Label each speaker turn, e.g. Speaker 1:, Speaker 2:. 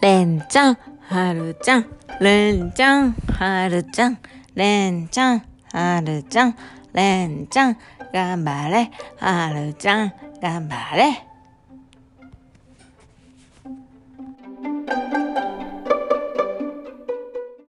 Speaker 1: れんちゃん、はるちゃん、れんちゃん、はるちゃん、れんちゃん、はるちゃん、れんちゃん、頑張れ、はるちゃん、頑張れ。